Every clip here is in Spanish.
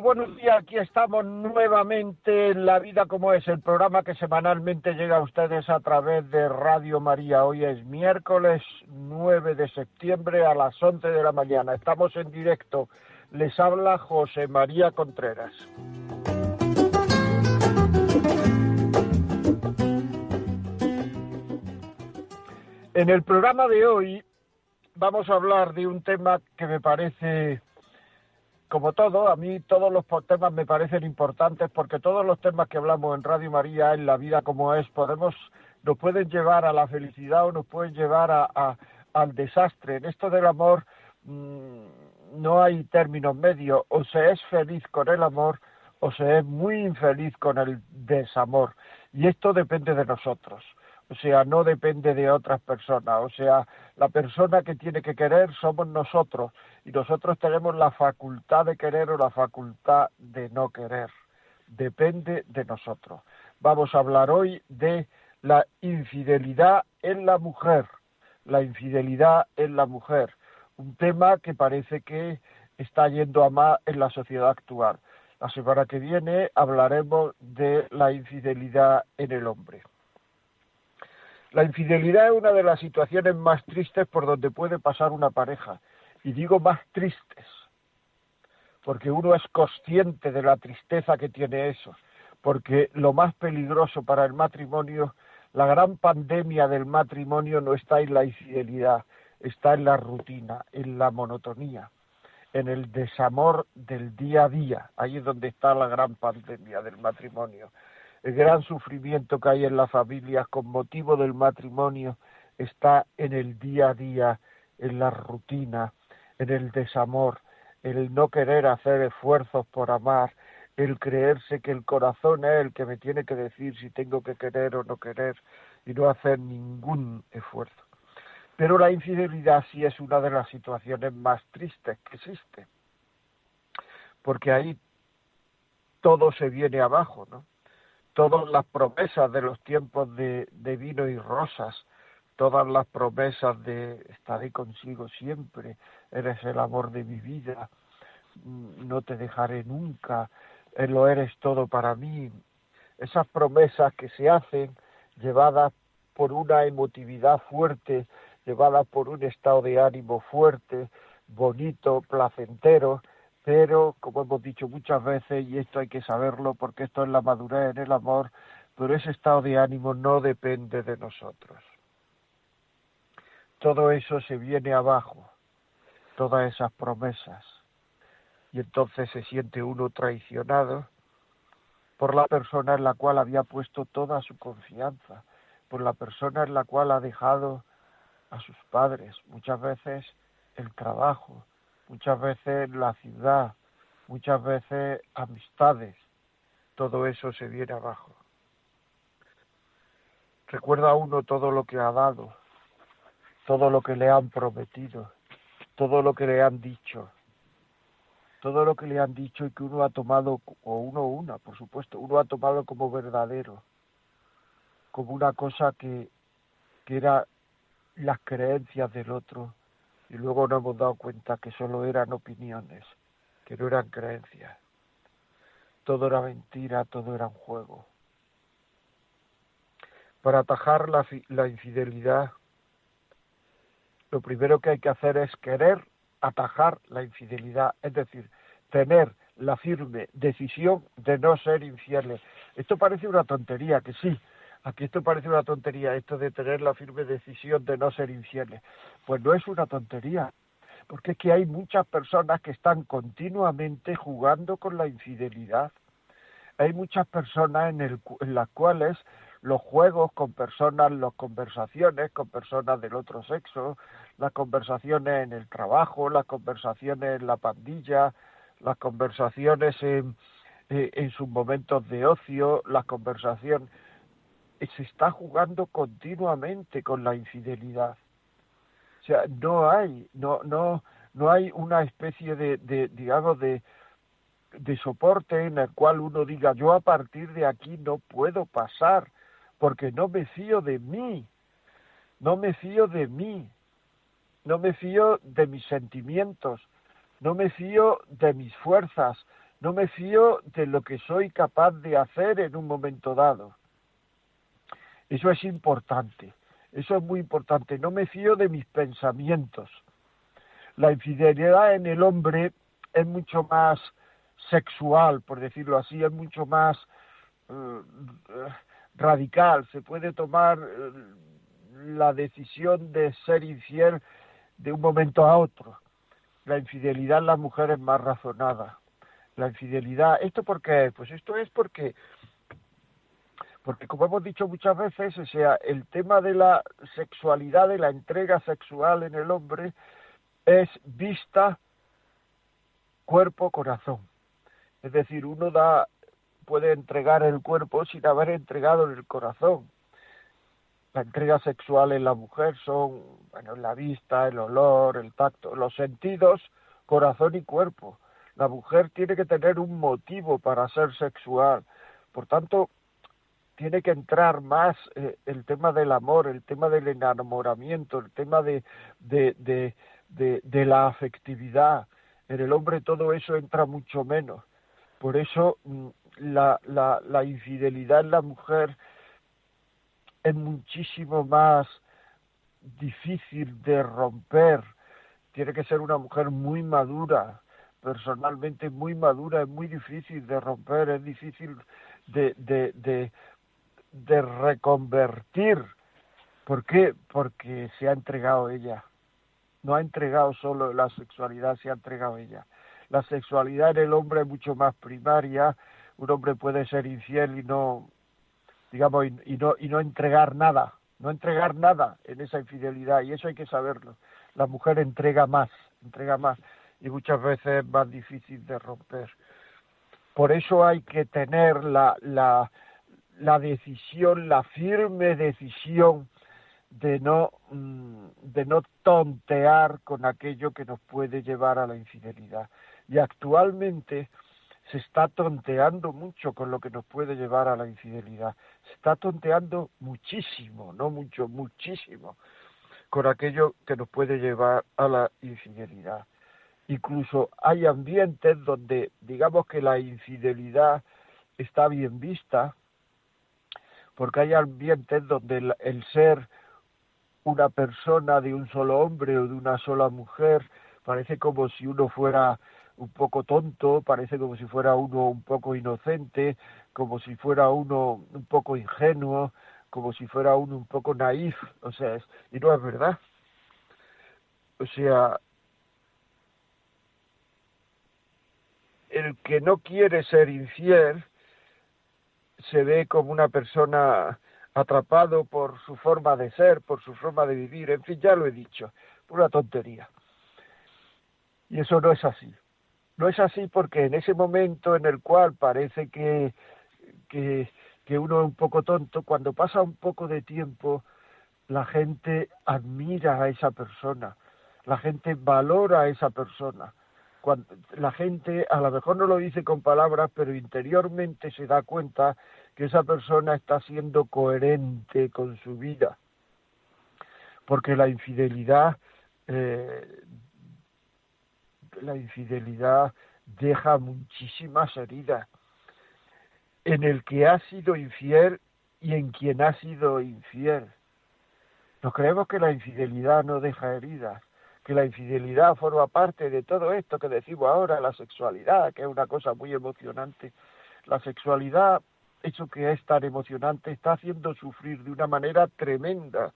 Buenos días. Aquí estamos nuevamente en La Vida como es, el programa que semanalmente llega a ustedes a través de Radio María. Hoy es miércoles 9 de septiembre a las 11 de la mañana. Estamos en directo. Les habla José María Contreras. En el programa de hoy vamos a hablar de un tema que me parece como todo, a mí todos los temas me parecen importantes porque todos los temas que hablamos en Radio María, en la vida como es, podemos, nos pueden llevar a la felicidad o nos pueden llevar a, al desastre. En esto del amor mm, no hay términos medios, o se es feliz con el amor o se es muy infeliz con el desamor. Y esto depende de nosotros o sea, no depende de otras personas, o sea, la persona que tiene que querer somos nosotros y nosotros tenemos la facultad de querer o la facultad de no querer, depende de nosotros. Vamos a hablar hoy de la infidelidad en la mujer, la infidelidad en la mujer, un tema que parece que está yendo a más en la sociedad actual. La semana que viene hablaremos de la infidelidad en el hombre. La infidelidad es una de las situaciones más tristes por donde puede pasar una pareja. Y digo más tristes, porque uno es consciente de la tristeza que tiene eso. Porque lo más peligroso para el matrimonio, la gran pandemia del matrimonio no está en la infidelidad, está en la rutina, en la monotonía, en el desamor del día a día. Ahí es donde está la gran pandemia del matrimonio el gran sufrimiento que hay en las familias con motivo del matrimonio está en el día a día, en la rutina, en el desamor, el no querer hacer esfuerzos por amar, el creerse que el corazón es el que me tiene que decir si tengo que querer o no querer y no hacer ningún esfuerzo. Pero la infidelidad sí es una de las situaciones más tristes que existe, porque ahí todo se viene abajo, ¿no? todas las promesas de los tiempos de, vino y rosas, todas las promesas de estaré consigo siempre, eres el amor de mi vida, mm, no te dejaré nunca, eh, lo eres todo para mí. Esas promesas que se hacen llevadas por una emotividad fuerte, llevadas por un estado de ánimo fuerte, bonito, placentero, pero como hemos dicho muchas veces, y esto hay que saberlo porque esto es la madurez en el amor, pero ese estado de ánimo no depende de nosotros. Todo eso se viene abajo, todas esas promesas, y entonces se siente uno traicionado por la persona en la cual había puesto toda su confianza, por la persona en la cual ha dejado a sus padres, muchas veces el trabajo, muchas veces la ciudad, muchas veces amistades, todo eso se viene abajo. Recuerda uno todo lo que ha dado, todo lo que le han prometido, todo lo que le han dicho, todo lo que le han dicho y que uno ha tomado, o uno una, por supuesto, uno ha tomado como verdadero, como una cosa que, que era las creencias del otro, y luego nos hemos dado cuenta que solo eran opiniones, que no eran creencias. Todo era mentira, todo era un juego. Para atajar la, la infidelidad, lo primero que hay que hacer es querer atajar la infidelidad, es decir, tener la firme decisión de no ser infieles. Esto parece una tontería, que sí, Aquí esto parece una tontería, esto de tener la firme decisión de no ser infieles. Pues no es una tontería, porque es que hay muchas personas que están continuamente jugando con la infidelidad. Hay muchas personas en, el, en las cuales los juegos con personas, las conversaciones con personas del otro sexo, las conversaciones en el trabajo, las conversaciones en la pandilla, las conversaciones en, eh, en sus momentos de ocio, las conversaciones, se está jugando continuamente con la infidelidad. O sea, no hay, no, no, no hay una especie de, de digamos, de, de soporte en el cual uno diga yo a partir de aquí no puedo pasar porque no me fío de mí, no me fío de mí, no me fío de mis sentimientos, no me fío de mis fuerzas, no me fío de lo que soy capaz de hacer en un momento dado. Eso es importante, eso es muy importante, no me fío de mis pensamientos. La infidelidad en el hombre es mucho más sexual, por decirlo así, es mucho más eh, radical, se puede tomar eh, la decisión de ser infiel de un momento a otro. La infidelidad en la mujer es más razonada. La infidelidad, ¿esto por qué? Pues esto es porque, porque como hemos dicho muchas veces, o sea, el tema de la sexualidad, de la entrega sexual en el hombre, es vista, cuerpo, corazón. Es decir, uno da puede entregar el cuerpo sin haber entregado el corazón. La entrega sexual en la mujer son, bueno, la vista, el olor, el tacto, los sentidos, corazón y cuerpo. La mujer tiene que tener un motivo para ser sexual. Por tanto, tiene que entrar más eh, el tema del amor, el tema del enamoramiento, el tema de, de, de, de, de la afectividad. En el hombre todo eso entra mucho menos. Por eso mm, la, la, infidelidad en la mujer es muchísimo más difícil de romper. Tiene que ser una mujer muy madura, personalmente muy madura, es muy difícil de romper, es difícil de, de, de, de reconvertir. ¿Por qué? Porque se ha entregado ella. No ha entregado solo la sexualidad, se ha entregado ella. La sexualidad en el hombre es mucho más primaria, un hombre puede ser infiel y no, digamos, y, no, y no entregar nada, no entregar nada en esa infidelidad, y eso hay que saberlo. La mujer entrega más, entrega más, y muchas veces es más difícil de romper. Por eso hay que tener la, la, la decisión, la firme decisión de no, mm, de no tontear con aquello que nos puede llevar a la infidelidad. Y actualmente, se está tonteando mucho con lo que nos puede llevar a la infidelidad. Se está tonteando muchísimo, no mucho, muchísimo, con aquello que nos puede llevar a la infidelidad. Incluso hay ambientes donde digamos que la infidelidad está bien vista, porque hay ambientes donde el, el ser una persona de un solo hombre o de una sola mujer parece como si uno fuera un poco tonto, parece como si fuera uno un poco inocente, como si fuera uno un poco ingenuo, como si fuera uno un poco naif, o sea, y no es verdad. O sea, el que no quiere ser infiel se ve como una persona atrapado por su forma de ser, por su forma de vivir, en fin, ya lo he dicho, pura tontería. Y eso no es así. No es así porque en ese momento en el cual parece que, que, que uno es un poco tonto, cuando pasa un poco de tiempo, la gente admira a esa persona, la gente valora a esa persona. Cuando, la gente a lo mejor no lo dice con palabras, pero interiormente se da cuenta que esa persona está siendo coherente con su vida. Porque la infidelidad eh, la infidelidad deja muchísimas heridas en el que ha sido infiel y en quien ha sido infiel. Nos creemos que la infidelidad no deja heridas, que la infidelidad forma parte de todo esto que decimos ahora, la sexualidad, que es una cosa muy emocionante. La sexualidad, eso que es tan emocionante, está haciendo sufrir de una manera tremenda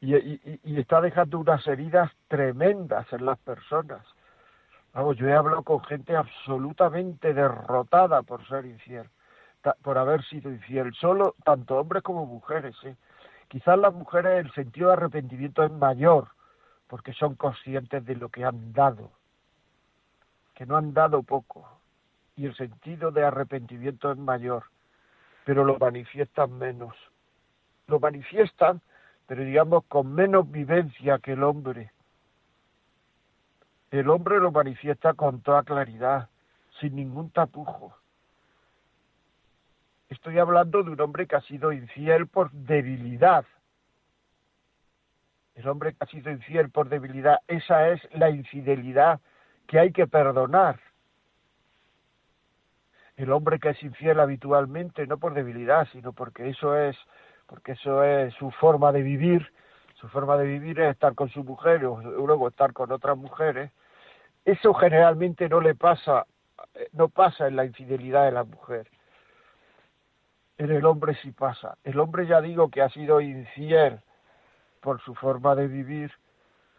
y, está dejando unas heridas tremendas en las personas. Vamos, yo he hablado con gente absolutamente derrotada por ser infiel, por haber sido infiel, solo tanto hombres como mujeres. ¿eh? Quizás las mujeres el sentido de arrepentimiento es mayor, porque son conscientes de lo que han dado. que no han dado poco y el sentido de arrepentimiento es mayor, pero lo manifiestan menos. Lo manifiestan, pero digamos con menos vivencia que el hombre. El hombre lo manifiesta con toda claridad, sin ningún tapujo. Estoy hablando de un hombre que ha sido infiel por debilidad. El hombre que ha sido infiel por debilidad, esa es la infidelidad que hay que perdonar. El hombre que es infiel habitualmente, no por debilidad, sino porque eso es, porque eso es su forma de vivir, su forma de vivir es estar con su mujer o luego estar con otras mujeres. Eso generalmente no le pasa, no pasa en la infidelidad de la mujer en el hombre sí pasa. El hombre ya digo que ha sido infiel por su forma de vivir,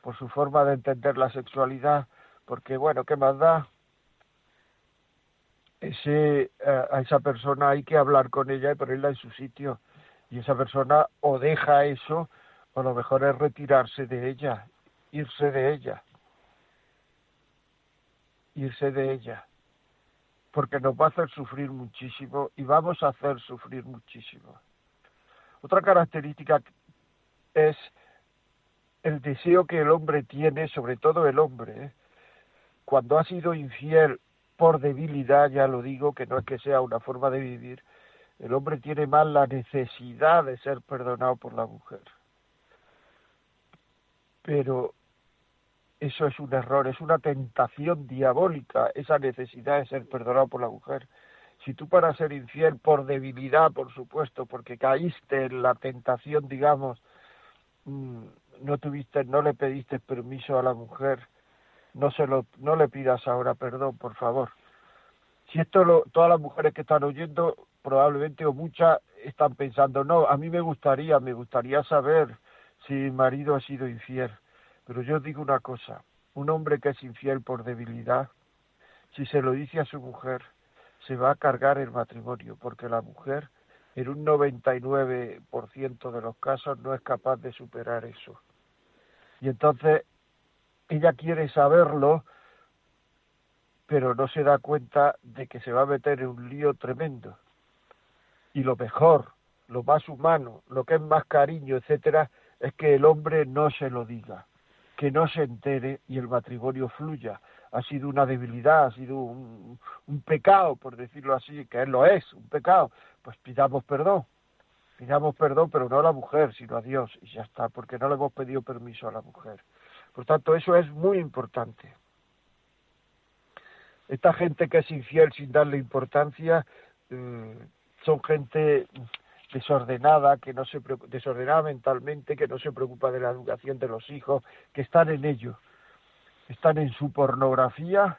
por su forma de entender la sexualidad, porque bueno, ¿qué más da? Ese, eh, a esa persona hay que hablar con ella y ponerla en su sitio. Y esa persona o deja eso, o lo mejor es retirarse de ella, irse de ella. Irse de ella porque nos va a hacer sufrir muchísimo y vamos a hacer sufrir muchísimo. Otra característica es el deseo que el hombre tiene, sobre todo el hombre, ¿eh? cuando ha sido infiel por debilidad, ya lo digo, que no es que sea una forma de vivir, el hombre tiene más la necesidad de ser perdonado por la mujer. Pero eso es un error, es una tentación diabólica, esa necesidad de ser perdonado por la mujer. Si tú para ser infiel por debilidad, por supuesto, porque caíste en la tentación, digamos, mm, no tuviste, no le pediste permiso a la mujer, no se lo, no le pidas ahora perdón, por favor. Si esto lo, todas las mujeres que están oyendo, probablemente o muchas están pensando, no, a mí me gustaría, me gustaría saber si mi marido ha sido infiel pero yo digo una cosa, un hombre que es infiel por debilidad, si se lo dice a su mujer, se va a cargar el matrimonio, porque la mujer en un 99% de los casos no es capaz de superar eso. Y entonces ella quiere saberlo, pero no se da cuenta de que se va a meter en un lío tremendo. Y lo mejor, lo más humano, lo que es más cariño, etcétera, es que el hombre no se lo diga que no se entere y el matrimonio fluya. Ha sido una debilidad, ha sido un, pecado, por decirlo así, que él lo es, un pecado. Pues pidamos perdón, pidamos perdón, pero no a la mujer, sino a Dios, y ya está, porque no le hemos pedido permiso a la mujer. Por tanto, eso es muy importante. Esta gente que es infiel sin darle importancia, eh, son gente desordenada, que no se desordenada mentalmente, que no se preocupa de la educación de los hijos, que están en ello, están en su pornografía,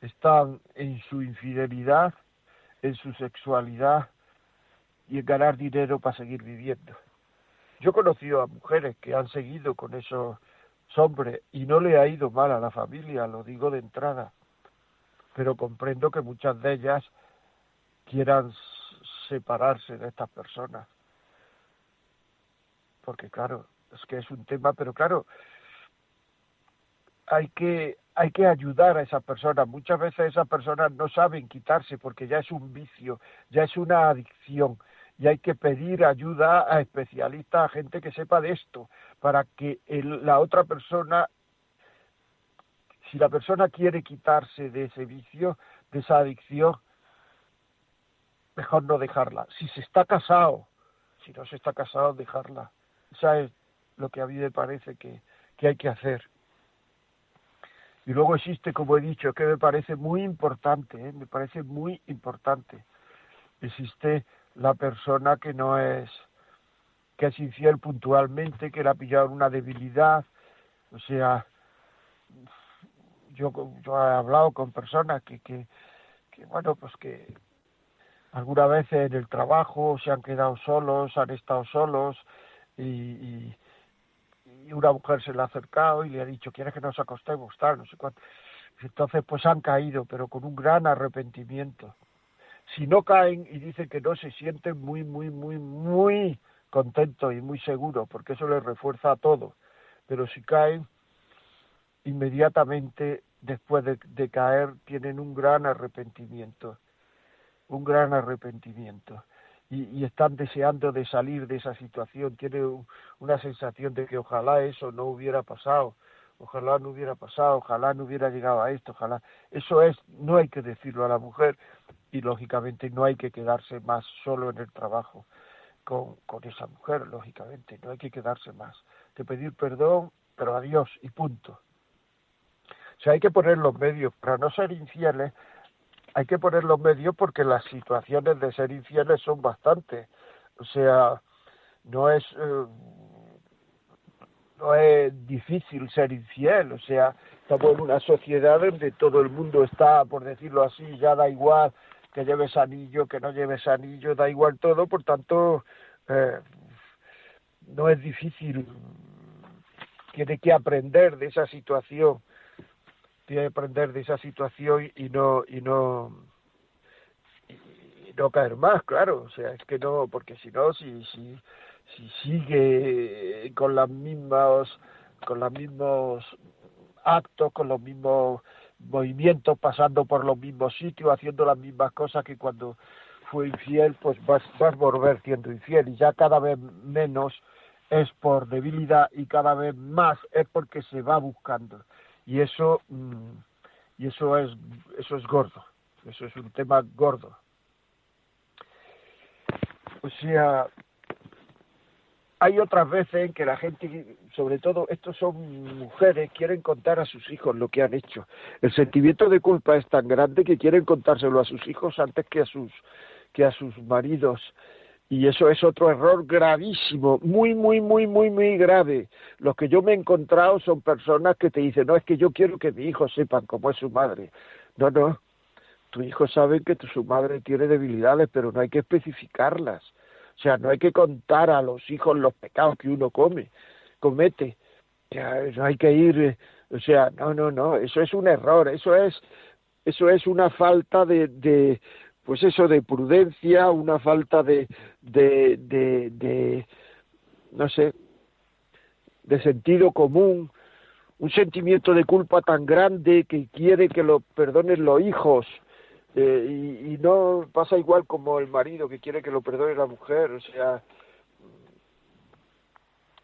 están en su infidelidad, en su sexualidad y en ganar dinero para seguir viviendo. Yo he conocido a mujeres que han seguido con esos hombres y no le ha ido mal a la familia, lo digo de entrada, pero comprendo que muchas de ellas quieran separarse de estas personas. Porque claro, es que es un tema, pero claro, hay que hay que ayudar a esas personas. Muchas veces esas personas no saben quitarse porque ya es un vicio, ya es una adicción y hay que pedir ayuda a especialistas, a gente que sepa de esto, para que la otra persona, si la persona quiere quitarse de ese vicio, de esa adicción, mejor no dejarla. Si se está casado, si no se está casado, dejarla. Esa es lo que a mí me parece que, que hay que hacer. Y luego existe, como he dicho, que me parece muy importante, ¿eh? me parece muy importante. Existe la persona que no es, que es infiel puntualmente, que le ha pillado una debilidad. O sea, yo, yo he hablado con personas que, que, bueno, pues que, algunas veces en el trabajo se han quedado solos, han estado solos y, una mujer se le ha acercado y le ha dicho, ¿quieres que nos acostemos? Tal, no sé cuánto. Entonces pues han caído, pero con un gran arrepentimiento. Si no caen y dicen que no, se sienten muy, muy, muy, muy contentos y muy seguros, porque eso les refuerza a todo. Pero si caen, inmediatamente después de, caer tienen un gran arrepentimiento, un gran arrepentimiento. Y, están deseando de salir de esa situación, tienen una sensación de que ojalá eso no hubiera pasado, ojalá no hubiera pasado, ojalá no hubiera llegado a esto, ojalá. Eso es, no hay que decirlo a la mujer y lógicamente no hay que quedarse más solo en el trabajo con, con esa mujer, lógicamente, no hay que quedarse más, que pedir perdón, pero adiós y punto. O sea, hay que poner los medios para no ser infieles, hay que poner los medios porque las situaciones de ser infieles son bastantes. O sea, no es eh, no es difícil ser infiel, o sea, estamos en una sociedad donde todo el mundo está, por decirlo así, ya da igual que lleves anillo, que no lleves anillo, da igual todo, por tanto, eh, no es difícil, tiene que aprender de esa situación, que aprender de esa situación y no, y no, y no caer más, claro, o sea, es que no, porque si no, si, si, si sigue con las mismas, con los mismos actos, con los mismos movimientos, pasando por los mismos sitios, haciendo las mismas cosas que cuando fue infiel, pues vas, vas a volver siendo infiel. Y ya cada vez menos es por debilidad y cada vez más es porque se va buscando y eso mm, y eso es eso es gordo eso es un tema gordo o sea hay otras veces en que la gente, sobre todo estos son mujeres, quieren contar a sus hijos lo que han hecho. El sentimiento de culpa es tan grande que quieren contárselo a sus hijos antes que a sus que a sus maridos. Y eso es otro error gravísimo, muy, muy, muy, muy, muy grave. Los que yo me he encontrado son personas que te dicen, no, es que yo quiero que mi hijo sepan cómo es su madre. No, no, tu hijo sabe que su madre tiene debilidades, pero no hay que especificarlas. O sea, no hay que contar a los hijos los pecados que uno come, comete. no hay que ir, eh, o sea, no, no, no, eso es un error, eso es, eso es una falta de, de pues eso, de prudencia, una falta de, de, no sé, de sentido común, un sentimiento de culpa tan grande que quiere que lo perdonen los hijos, eh, y, no pasa igual como el marido que quiere que lo perdone la mujer, o sea,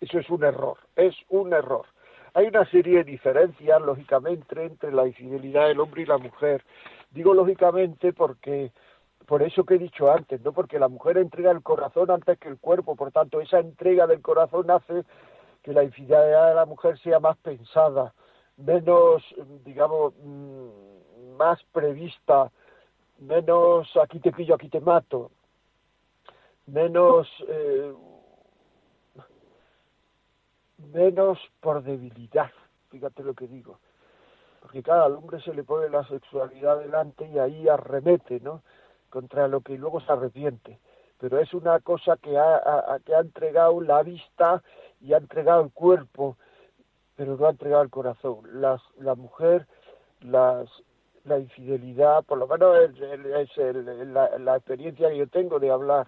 eso es un error, es un error. Hay una serie de diferencias, lógicamente, entre la infidelidad del hombre y la mujer. Digo lógicamente porque, por eso que he dicho antes, ¿no? Porque la mujer entrega el corazón antes que el cuerpo, por tanto, esa entrega del corazón hace que la infidelidad de la mujer sea más pensada, menos, digamos, mm, más prevista, menos aquí te pillo, aquí te mato, menos, eh, menos por debilidad, fíjate lo que digo. Porque cada hombre se le pone la sexualidad delante y ahí arremete, ¿no? Contra lo que luego se arrepiente. Pero es una cosa que ha, que ha entregado la vista y ha entregado el cuerpo, pero no ha entregado el corazón. Las, la mujer, las, la infidelidad, por lo menos es, la, experiencia que yo tengo de hablar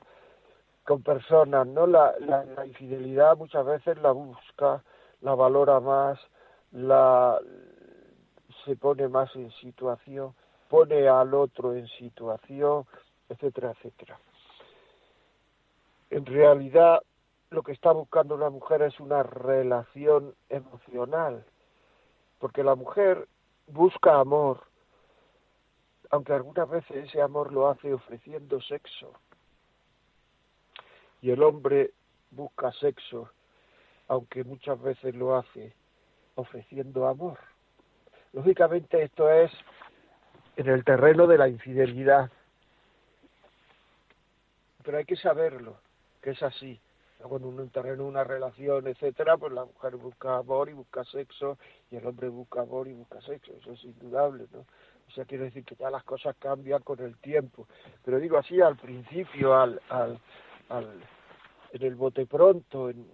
con personas, ¿no? La, la, infidelidad muchas veces la busca, la valora más, la se pone más en situación, pone al otro en situación, etcétera, etcétera. En realidad, lo que está buscando una mujer es una relación emocional, porque la mujer busca amor, aunque algunas veces ese amor lo hace ofreciendo sexo. Y el hombre busca sexo, aunque muchas veces lo hace ofreciendo amor. Lógicamente esto es en el terreno de la infidelidad, pero hay que saberlo, que es así. Cuando uno terreno en una relación, etcétera, pues la mujer busca amor y busca sexo, y el hombre busca amor y busca sexo, eso es indudable, ¿no? O sea, quiero decir que ya las cosas cambian con el tiempo. Pero digo así, al principio, al, al, en el bote pronto, en,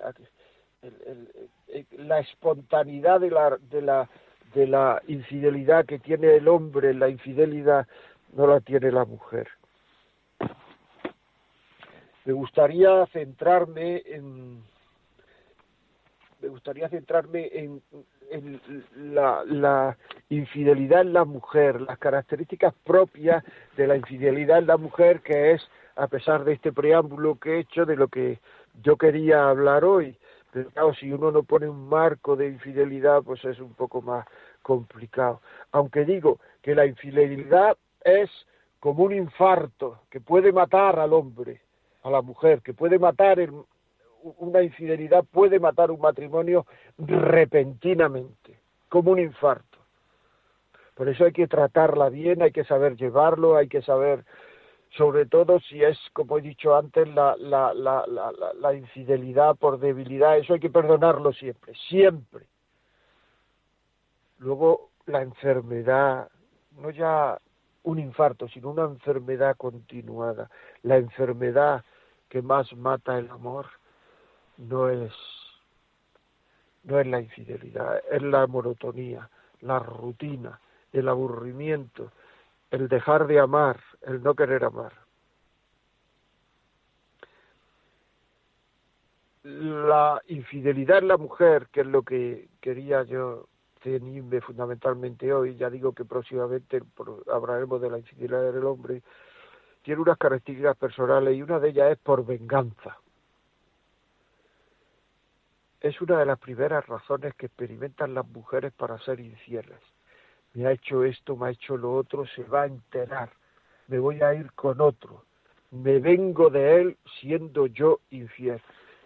la espontaneidad de la, de, la, de la infidelidad que tiene el hombre, la infidelidad no la tiene la mujer. Me gustaría centrarme en, me gustaría centrarme en, la, la, infidelidad en la mujer, las características propias de la infidelidad en la mujer, que es, a pesar de este preámbulo que he hecho, de lo que yo quería hablar hoy. Pero claro, si uno no pone un marco de infidelidad, pues es un poco más complicado. Aunque digo que la infidelidad es como un infarto que puede matar al hombre, a la mujer, que puede matar una infidelidad, puede matar un matrimonio repentinamente, como un infarto. Por eso hay que tratarla bien, hay que saber llevarlo, hay que saber, sobre todo si es, como he dicho antes, la, la, la, la infidelidad por debilidad, eso hay que perdonarlo siempre, siempre Luego la enfermedad, no ya un infarto, sino una enfermedad continuada. La enfermedad que más mata el amor no es no es la infidelidad, es la monotonía, la rutina, el aburrimiento, el dejar de amar, el no querer amar. La infidelidad en la mujer, que es lo que quería yo cenirme fundamentalmente hoy, ya digo que próximamente hablaremos de la infidelidad del hombre, tiene unas características personales y una de ellas es por venganza. Es una de las primeras razones que experimentan las mujeres para ser infieles. Me ha hecho esto, me ha hecho lo otro, se va a enterar, me voy a ir con otro, me vengo de él siendo yo infiel.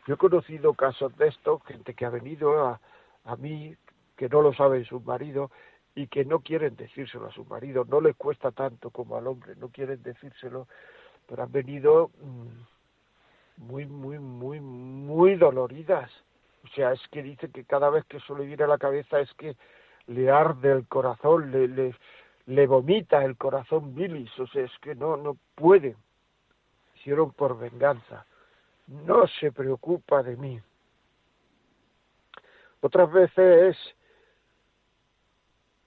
Yo he conocido casos de esto, gente que ha venido a, a mí, que no lo saben sus maridos y que no quieren decírselo a su marido, no les cuesta tanto como al hombre, no quieren decírselo, pero han venido mm, muy, muy, muy, muy doloridas. O sea, es que dice que cada vez que eso le viene a la cabeza es que le arde el corazón, le, le, vomita el corazón bilis, o sea, es que no, no puede. Hicieron por venganza. No se preocupa de mí. Otras veces es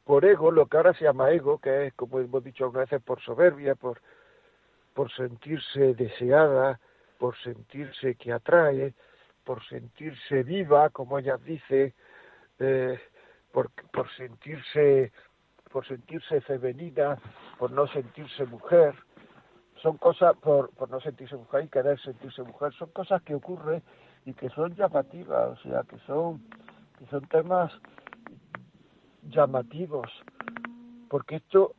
por ego, lo que ahora se llama ego, que es, como hemos dicho algunas veces, por soberbia, por, por sentirse deseada, por sentirse que atrae, por sentirse viva, como ella dice, eh, por, por sentirse por sentirse femenina, por no sentirse mujer, son cosas, por, por no sentirse mujer y querer sentirse mujer, son cosas que ocurren y que son llamativas, o sea, que son, que son temas llamativos, porque esto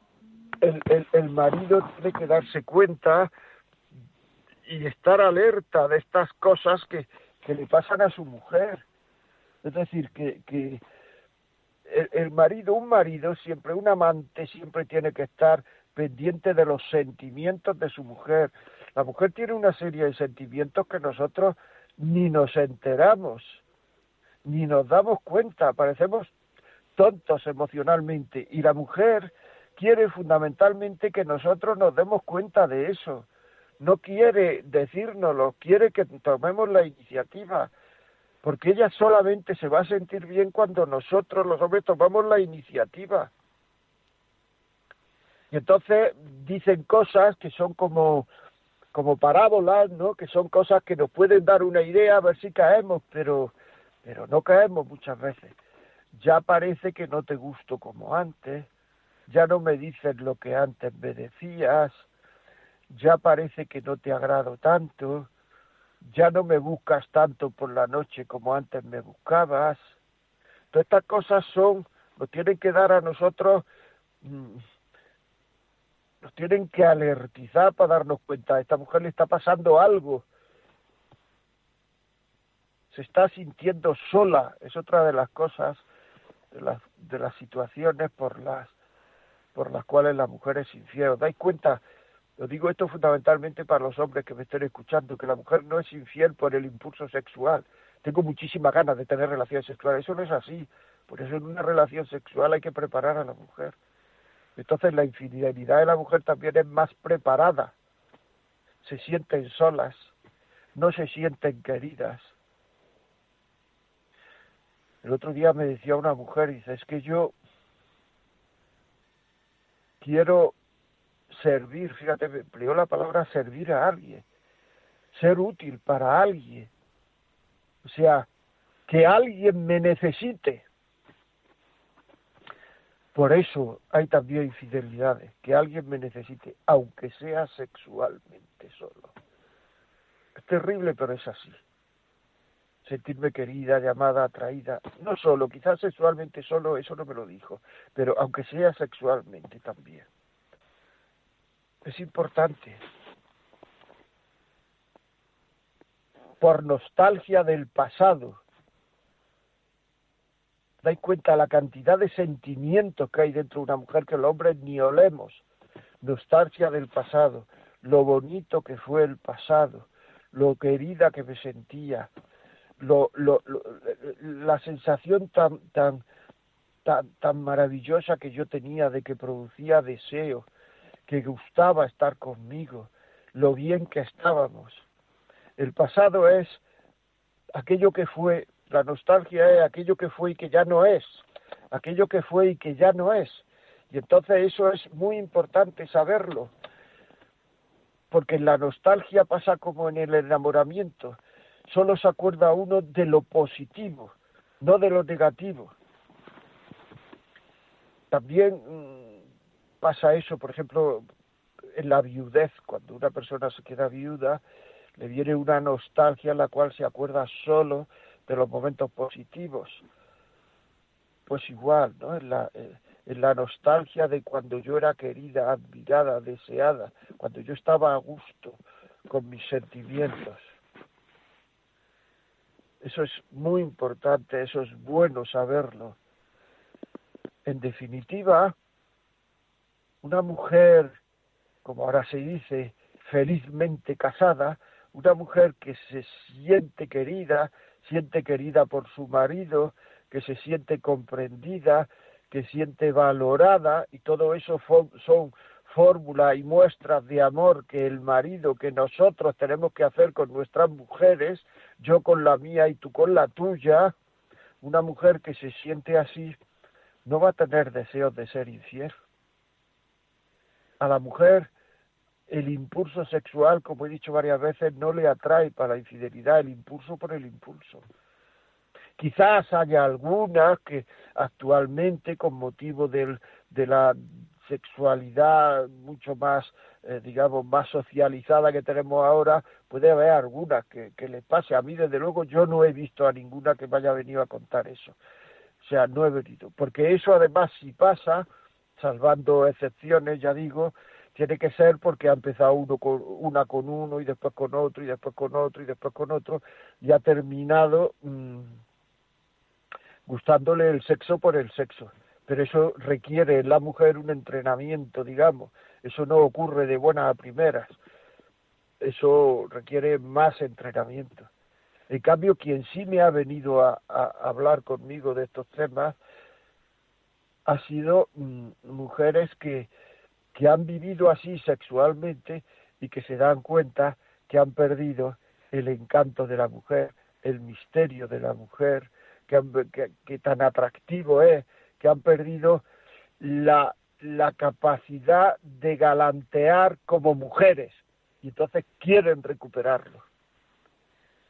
el, el, el marido tiene que darse cuenta y estar alerta de estas cosas que, que le pasan a su mujer. Es decir, que, que el, el, marido, un marido siempre, un amante siempre tiene que estar pendiente de los sentimientos de su mujer. La mujer tiene una serie de sentimientos que nosotros ni nos enteramos, ni nos damos cuenta, parecemos tontos emocionalmente y la mujer quiere fundamentalmente que nosotros nos demos cuenta de eso. No quiere decírnoslo, quiere que tomemos la iniciativa, porque ella solamente se va a sentir bien cuando nosotros los hombres tomamos la iniciativa. Y entonces dicen cosas que son como como parábolas, ¿no? Que son cosas que nos pueden dar una idea a ver si caemos, pero pero no caemos muchas veces ya parece que no te gusto como antes, ya no me dices lo que antes me decías, ya parece que no te agrado tanto, ya no me buscas tanto por la noche como antes me buscabas. Todas estas cosas son, nos tienen que dar a nosotros, mm, nos tienen que alertizar para darnos cuenta, a esta mujer le está pasando algo, se está sintiendo sola, es otra de las cosas de las, de las situaciones por las, por las cuales la mujer es infiel. ¿Os dais cuenta? Lo digo esto fundamentalmente para los hombres que me estén escuchando, que la mujer no es infiel por el impulso sexual. Tengo muchísimas ganas de tener relaciones sexuales. Eso no es así. Por eso en una relación sexual hay que preparar a la mujer. Entonces la infidelidad de la mujer también es más preparada. Se sienten solas, no se sienten queridas, el otro día me decía una mujer, dice, es que yo quiero servir, fíjate, me empleó la palabra servir a alguien, ser útil para alguien. O sea, que alguien me necesite. Por eso hay también infidelidades, que alguien me necesite, aunque sea sexualmente solo. Es terrible, pero es así. Sentirme querida, llamada, atraída, no solo, quizás sexualmente solo, eso no me lo dijo, pero aunque sea sexualmente también. Es importante. Por nostalgia del pasado, dais cuenta la cantidad de sentimientos que hay dentro de una mujer que los hombres ni olemos. Nostalgia del pasado, lo bonito que fue el pasado, lo querida que me sentía, lo, lo, la sensación tan, tan, tan, tan maravillosa que yo tenía de que producía deseo, que gustaba estar conmigo, lo bien que estábamos. El pasado es aquello que fue la nostalgia es aquello que fue y que ya no es, aquello que fue y que ya no es. Y entonces eso es muy importante saberlo, porque la nostalgia pasa como en el enamoramiento, solo se acuerda uno de lo positivo, no de lo negativo. También mm, pasa eso, por ejemplo, en la viudez, cuando una persona se queda viuda, le viene una nostalgia en la cual se acuerda solo de los momentos positivos. Pues igual, ¿no? En la, eh, en la nostalgia de cuando yo era querida, admirada, deseada, cuando yo estaba a gusto con mis sentimientos. Eso es muy importante, eso es bueno saberlo. En definitiva, una mujer, como ahora se dice, felizmente casada, una mujer que se siente querida, siente querida por su marido, que se siente comprendida, que siente valorada, y todo eso son fórmulas y muestras de amor que el marido, que nosotros tenemos que hacer con nuestras mujeres, yo con la mía y tú con la tuya, una mujer que se siente así no va a tener deseos de ser infiel. A la mujer el impulso sexual, como he dicho varias veces, no le atrae para la infidelidad, el impulso por el impulso. Quizás haya algunas que actualmente, con motivo del, de la sexualidad mucho más, eh, digamos, más socializada que tenemos ahora, puede haber algunas que, les pase. A mí, desde luego, yo no he visto a ninguna que me haya venido a contar eso. O sea, no he venido. Porque eso, además, si pasa, salvando excepciones, ya digo, tiene que ser porque ha empezado uno con, una con uno y después con otro y después con otro y después con otro y ha terminado mmm, gustándole el sexo por el sexo. Pero eso requiere en la mujer un entrenamiento, digamos. Eso no ocurre de buenas a primeras. Eso requiere más entrenamiento. En cambio, quien sí me ha venido a, hablar conmigo de estos temas ha sido mmm, mujeres que, que han vivido así sexualmente y que se dan cuenta que han perdido el encanto de la mujer, el misterio de la mujer, que, que, tan atractivo es, que han perdido la, capacidad de galantear como mujeres y entonces quieren recuperarlo.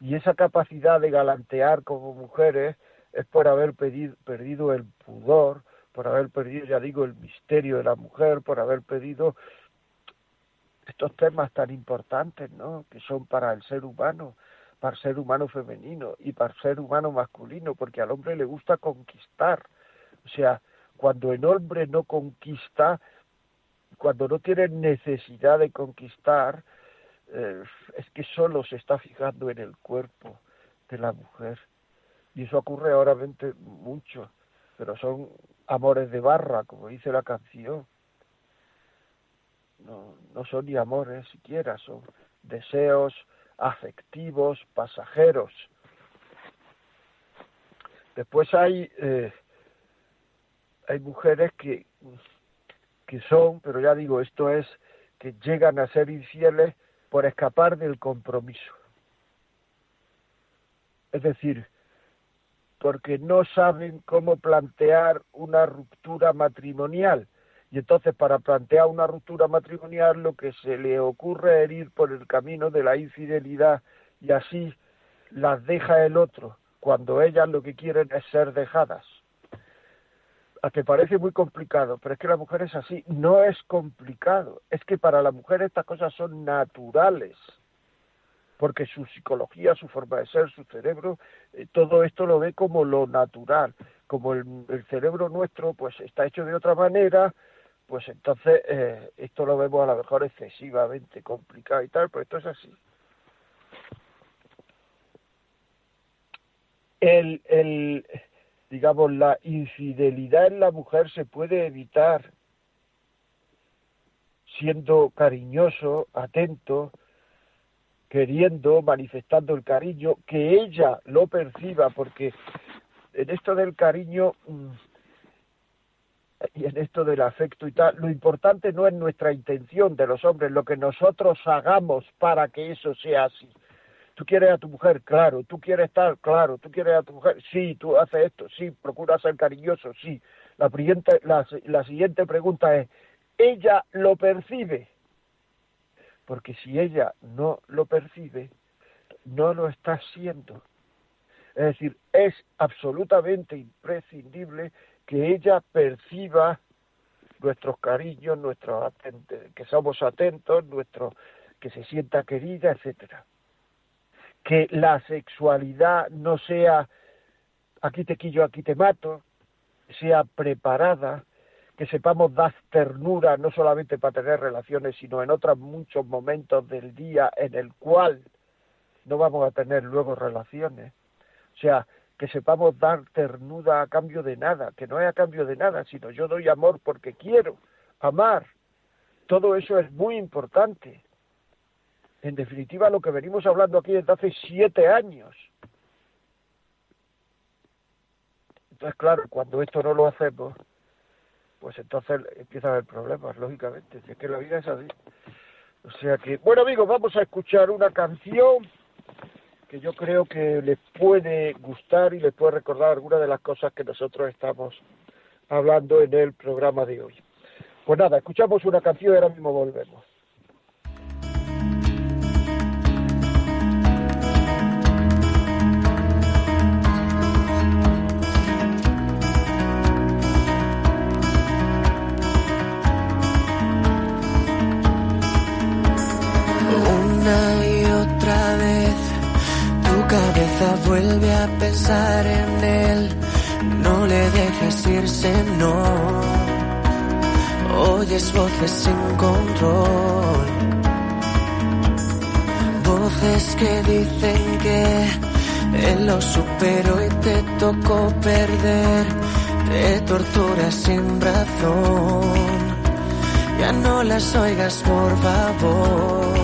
Y esa capacidad de galantear como mujeres es por haber perdido el pudor, por haber perdido, ya digo, el misterio de la mujer, por haber perdido estos temas tan importantes, ¿no? Que son para el ser humano, para el ser humano femenino y para el ser humano masculino, porque al hombre le gusta conquistar. O sea, cuando el hombre no conquista, cuando no tiene necesidad de conquistar, eh, es que solo se está fijando en el cuerpo de la mujer. Y eso ocurre ahora mucho, pero son amores de barra, como dice la canción. No, no son ni amores siquiera, son deseos afectivos, pasajeros. Después hay, eh, hay mujeres que, que son, pero ya digo, esto es que llegan a ser infieles por escapar del compromiso. Es decir, porque no saben cómo plantear una ruptura matrimonial. Y entonces para plantear una ruptura matrimonial lo que se le ocurre es ir por el camino de la infidelidad y así las deja el otro cuando ellas lo que quieren es ser dejadas. A que parece muy complicado, pero es que la mujer es así. No es complicado, es que para la mujer estas cosas son naturales, porque su psicología, su forma de ser, su cerebro, eh, todo esto lo ve como lo natural. Como el, cerebro nuestro pues está hecho de otra manera, pues entonces eh, esto lo vemos a lo mejor excesivamente complicado y tal, pero esto es así. el, el, digamos, la infidelidad en la mujer se puede evitar siendo cariñoso, atento, queriendo, manifestando el cariño, que ella lo perciba, porque en esto del cariño mm, y en esto del afecto y tal, lo importante no es nuestra intención de los hombres, lo que nosotros hagamos para que eso sea así. Tú quieres a tu mujer, claro. Tú quieres estar, claro. Tú quieres a tu mujer, sí. Tú haces esto, sí. Procura ser cariñoso, sí. La, siguiente, la, siguiente pregunta es, ¿ella lo percibe? Porque si ella no lo percibe, no lo está siendo. Es decir, es absolutamente imprescindible que ella perciba nuestros cariños, nuestros que somos atentos, nuestro, que se sienta querida, etcétera que la sexualidad no sea aquí te quillo, aquí te mato, sea preparada, que sepamos dar ternura no solamente para tener relaciones, sino en otros muchos momentos del día en el cual no vamos a tener luego relaciones. O sea, que sepamos dar ternura a cambio de nada, que no es a cambio de nada, sino yo doy amor porque quiero amar. Todo eso es muy importante en definitiva lo que venimos hablando aquí desde hace siete años. Entonces, claro, cuando esto no lo hacemos, pues entonces empieza a haber problemas, lógicamente, si es que la vida es así. O sea que, bueno amigos, vamos a escuchar una canción que yo creo que les puede gustar y les puede recordar algunas de las cosas que nosotros estamos hablando en el programa de hoy. Pues nada, escuchamos una canción y ahora mismo volvemos. Vuelve a pensar en él, no le dejes irse, no. Oyes voces sin control, voces que dicen que él lo superó y te tocó perder, te tortura sin razón. Ya no las oigas, por favor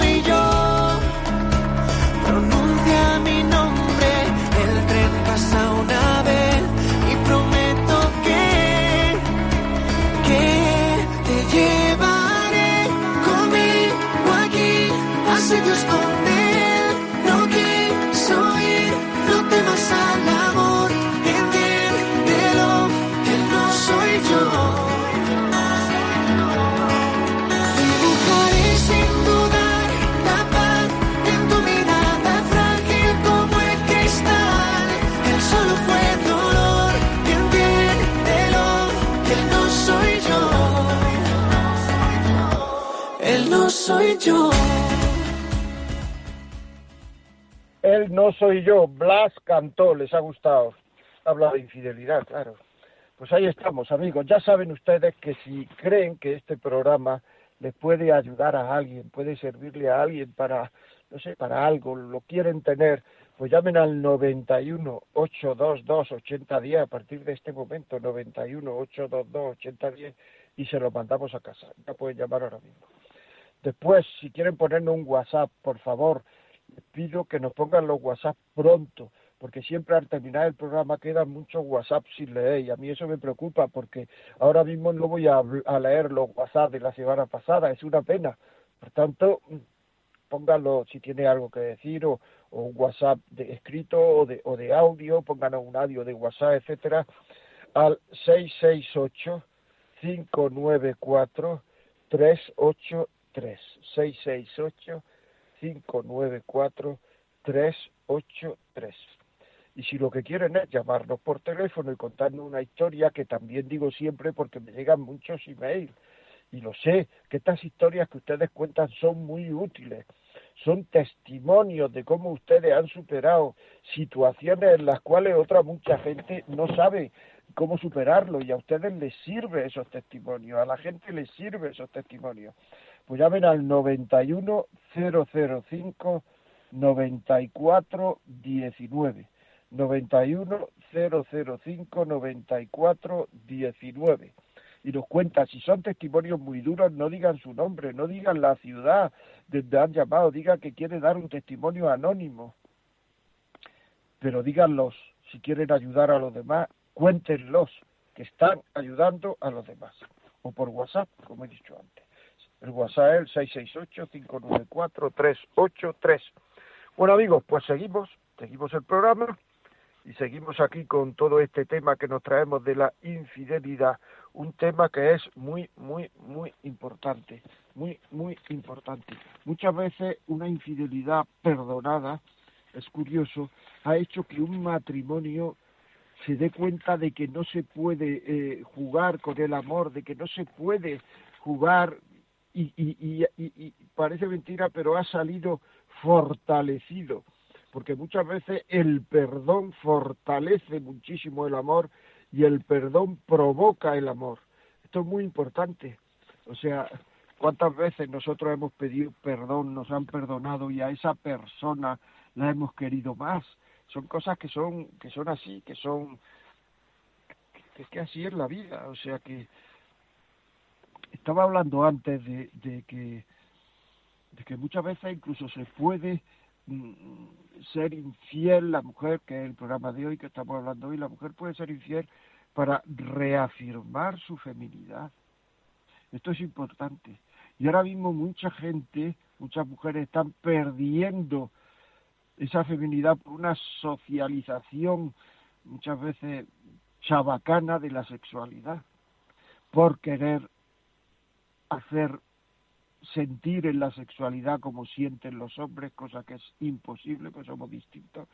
no soy yo, Blas cantó, les ha gustado. Habla de infidelidad, claro. Pues ahí estamos, amigos. Ya saben ustedes que si creen que este programa les puede ayudar a alguien, puede servirle a alguien para, no sé, para algo, lo quieren tener, pues llamen al 91 822 8010 a partir de este momento, 91 822 8010 y se lo mandamos a casa. Ya pueden llamar ahora mismo. Después, si quieren ponernos un WhatsApp, por favor, pido que nos pongan los WhatsApp pronto, porque siempre al terminar el programa quedan muchos WhatsApp sin leer y a mí eso me preocupa porque ahora mismo no voy a, leer los WhatsApp de la semana pasada, es una pena. Por tanto, pónganlo si tiene algo que decir o, un WhatsApp de escrito o de, o de audio, pónganos un audio de WhatsApp, etcétera, al 668 594 383 668 594 383 y si lo que quieren es llamarnos por teléfono y contarnos una historia, que también digo siempre porque me llegan muchos emails, y lo sé, que estas historias que ustedes cuentan son muy útiles, son testimonios de cómo ustedes han superado situaciones en las cuales otra mucha gente no sabe cómo superarlo. Y a ustedes les sirve esos testimonios, a la gente les sirve esos testimonios. Pues llamen al 91005 9419. 91 005 94 19 y nos cuenta si son testimonios muy duros no digan su nombre no digan la ciudad donde han llamado digan que quiere dar un testimonio anónimo. Pero díganlos si quieren ayudar a los demás cuéntenlos que están ayudando a los demás. O por WhatsApp como he dicho antes el WhatsApp es el 668 594 383 bueno amigos pues seguimos seguimos el programa y seguimos aquí con todo este tema que nos traemos de la infidelidad, un tema que es muy, muy, muy importante, muy, muy importante. Muchas veces una infidelidad perdonada, es curioso, ha hecho que un matrimonio se dé cuenta de que no se puede eh, jugar con el amor, de que no se puede jugar y, y, y, y parece mentira, pero ha salido fortalecido porque muchas veces el perdón fortalece muchísimo el amor y el perdón provoca el amor. Esto es muy importante. O sea, ¿cuántas veces nosotros hemos pedido perdón, nos han perdonado y a esa persona la hemos querido más? Son cosas que son que son así, que son que que así es la vida, o sea que estaba hablando antes de, que muchas veces incluso se puede Mm, ser infiel la mujer, que es el programa de hoy que estamos hablando hoy, la mujer puede ser infiel para reafirmar su feminidad. Esto es importante. Y ahora mismo mucha gente, muchas mujeres están perdiendo esa feminidad por una socialización muchas veces chabacana de la sexualidad, por querer hacer sentir en la sexualidad como sienten los hombres, cosa que es imposible, pues somos distintos.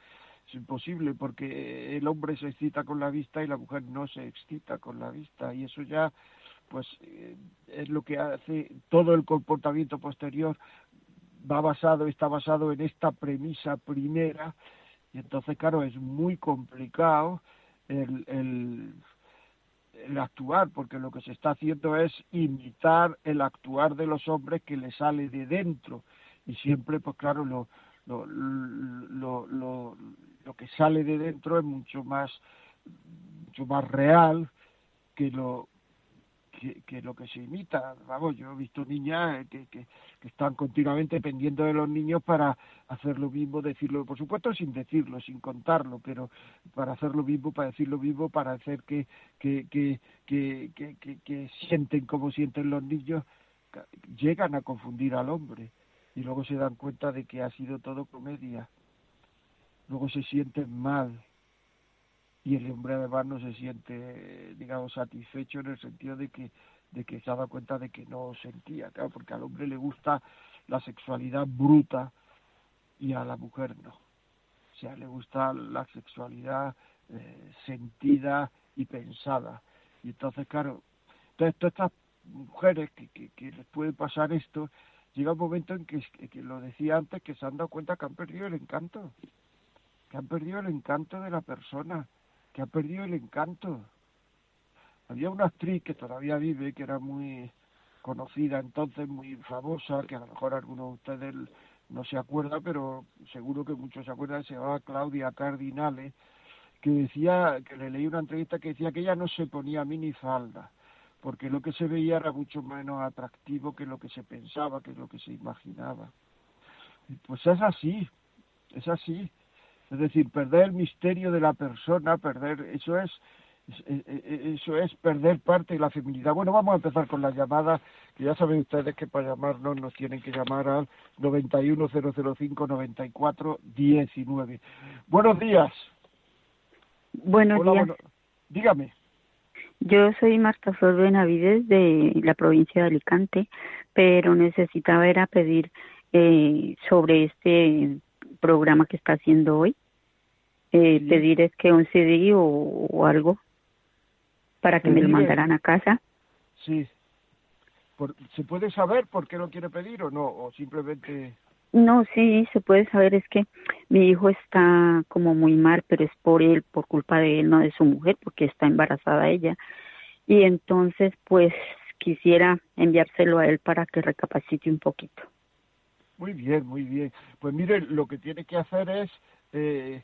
Es imposible porque el hombre se excita con la vista y la mujer no se excita con la vista. Y eso ya pues eh, es lo que hace todo el comportamiento posterior. Va basado, está basado en esta premisa primera. Y entonces claro es muy complicado el, el el actuar, porque lo que se está haciendo es imitar el actuar de los hombres que le sale de dentro. Y siempre, pues claro, lo, lo, lo, lo, lo que sale de dentro es mucho más, mucho más real que lo, que, lo que se imita. Vamos, yo he visto niñas que, que, están continuamente dependiendo de los niños para hacer lo mismo, decirlo, por supuesto sin decirlo, sin contarlo, pero para hacer lo mismo, para decir lo mismo, para hacer que, que, que, que, que, que sienten como sienten los niños, llegan a confundir al hombre y luego se dan cuenta de que ha sido todo comedia. Luego se sienten mal y el hombre además no se siente, digamos, satisfecho en el sentido de que de que se dado cuenta de que no sentía, porque al hombre le gusta la sexualidad bruta y a la mujer no. O sea, le gusta la sexualidad eh, sentida y pensada. Y entonces, claro, todas estas mujeres que, que, que les puede pasar esto, llega un momento en que, que lo decía antes, que se han dado cuenta que han perdido el encanto, que han perdido el encanto de la persona, que han perdido el encanto. Había una actriz que todavía vive, que era muy conocida entonces, muy famosa, que a lo mejor algunos de ustedes no se acuerdan, pero seguro que muchos se acuerdan, se llamaba Claudia Cardinale, que decía, que le leí una entrevista que decía que ella no se ponía minifalda, porque lo que se veía era mucho menos atractivo que lo que se pensaba, que lo que se imaginaba. pues es así, es así. Es decir, perder el misterio de la persona, perder, eso es, eso es perder parte de la feminidad. Bueno, vamos a empezar con la llamada, que ya saben ustedes que para llamarnos nos tienen que llamar al 910059419. Buenos días. Buenos días. dígame. Yo soy Marta Flor Benavides de la provincia de Alicante, pero necesitaba era pedir eh, sobre este programa que está haciendo hoy. Eh, Pedir es que un CD o, algo para que me lo mandaran a casa. Sí. ¿Se puede saber por qué lo quiere pedir o no? ¿O simplemente.? No, sí, se puede saber. Es que mi hijo está como muy mal, pero es por él, por culpa de él, no de su mujer, porque está embarazada ella. Y entonces, pues quisiera enviárselo a él para que recapacite un poquito. Muy bien, muy bien. Pues mire, lo que tiene que hacer es, eh,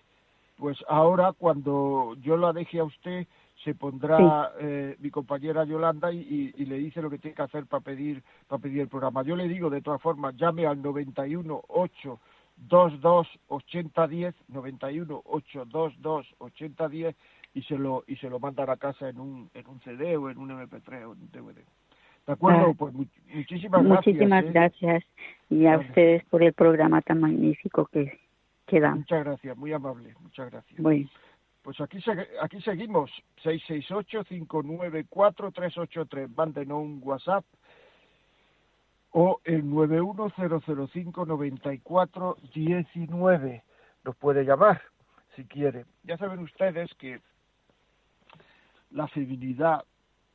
pues ahora cuando yo la deje a usted, se pondrá eh, mi compañera Yolanda y, y, le dice lo que tiene que hacer para pedir para pedir el programa. Yo le digo de todas formas, llame al 91 8 22 80 10 91 8 22 80 10 y se lo y se lo mandan a casa en un en un CD o en un MP3 o en un DVD. ¿De acuerdo? Ah, pues muchísimas gracias. Muchísimas ¿eh? gracias y a ustedes por el programa tan magnífico que, que dan. Muchas gracias, muy amable, muchas gracias. Bueno. Pues aquí, aquí seguimos, 668-594-383. Mándenos un WhatsApp o el 910059419. Nos puede llamar si quiere. Ya saben ustedes que la feminidad,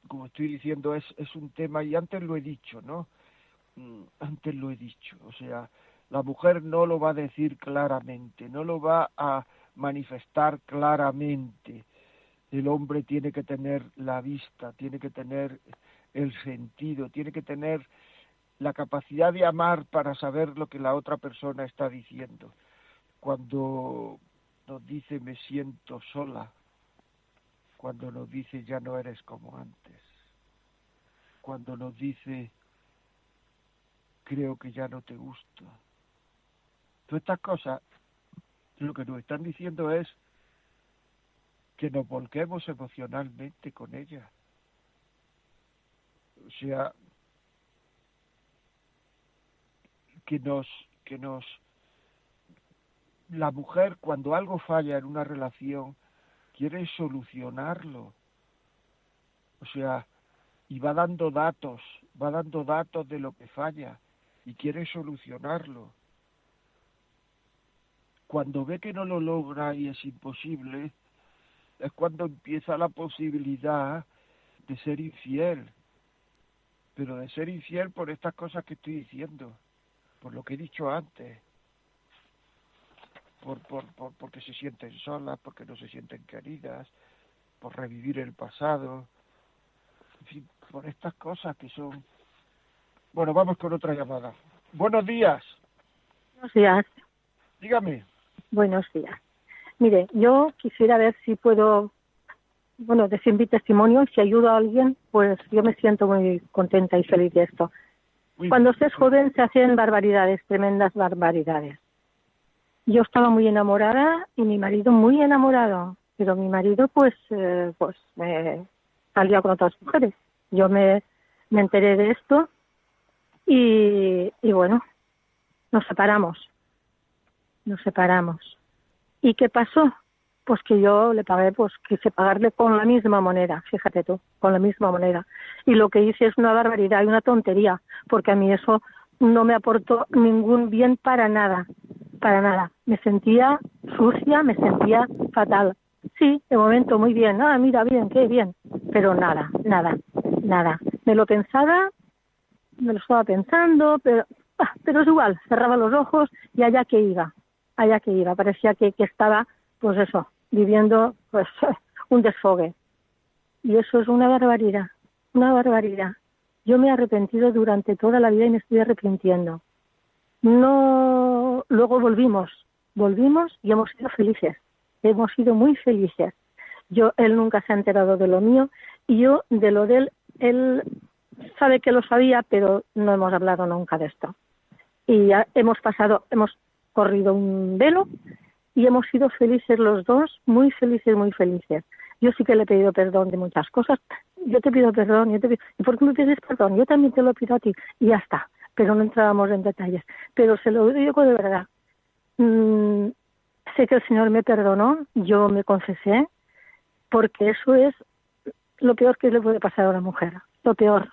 como estoy diciendo, es, es un tema, y antes lo he dicho, ¿no? Mm, antes lo he dicho, o sea, la mujer no lo va a decir claramente, no lo va a manifestar claramente. El hombre tiene que tener la vista, tiene que tener el sentido, tiene que tener la capacidad de amar para saber lo que la otra persona está diciendo. Cuando nos dice me siento sola, cuando nos dice ya no eres como antes, cuando nos dice creo que ya no te gusto. Todas estas cosas lo que nos están diciendo es que nos volquemos emocionalmente con ella. O sea, que nos, que nos, la mujer cuando algo falla en una relación quiere solucionarlo. O sea, y va dando datos, va dando datos de lo que falla y quiere solucionarlo cuando ve que no lo logra y es imposible, es cuando empieza la posibilidad de ser infiel. Pero de ser infiel por estas cosas que estoy diciendo, por lo que he dicho antes, por, por, por, porque se sienten solas, porque no se sienten queridas, por revivir el pasado, en fin, por estas cosas que son... Bueno, vamos con otra llamada. Buenos días. Buenos días. Dígame. Buenos días. Mire, yo quisiera ver si puedo, bueno, decir mi testimonio. Si ayudo a alguien, pues yo me siento muy contenta y feliz de esto. Cuando se es joven se hacen barbaridades, tremendas barbaridades. Yo estaba muy enamorada y mi marido muy enamorado, pero mi marido pues eh, pues me salía con otras mujeres. Yo me, me enteré de esto y, y bueno, nos separamos nos separamos. ¿Y qué pasó? Pues que yo le pagué, pues quise pagarle con la misma moneda, fíjate tú, con la misma moneda. Y lo que hice es una barbaridad y una tontería, porque a mí eso no me aportó ningún bien para nada, para nada. Me sentía sucia, me sentía fatal. Sí, de momento muy bien, ah, mira, bien, qué bien, pero nada, nada, nada. Me lo pensaba, me lo estaba pensando, pero ah, pero es igual, cerraba los ojos y allá que iba, allá que iba, parecía que, que estaba, pues eso, viviendo pues un desfogue. Y eso es una barbaridad, una barbaridad. Yo me he arrepentido durante toda la vida y me estoy arrepintiendo. No, luego volvimos, volvimos y hemos sido felices, hemos sido muy felices. Yo, él nunca se ha enterado de lo mío y yo de lo de él, él sabe que lo sabía, pero no hemos hablado nunca de esto. Y hemos pasado, hemos corrido un velo y hemos sido felices los dos, muy felices, muy felices. Yo sí que le he pedido perdón de muchas cosas. Yo te pido perdón, yo te pido, ¿y por qué me pides perdón? Yo también te lo pido a ti. Y ya está. Pero no entrábamos en detalles. Pero se lo digo de verdad. Mm, sé que el Señor me perdonó, yo me confesé, porque eso es lo peor que le puede pasar a una mujer. Lo peor,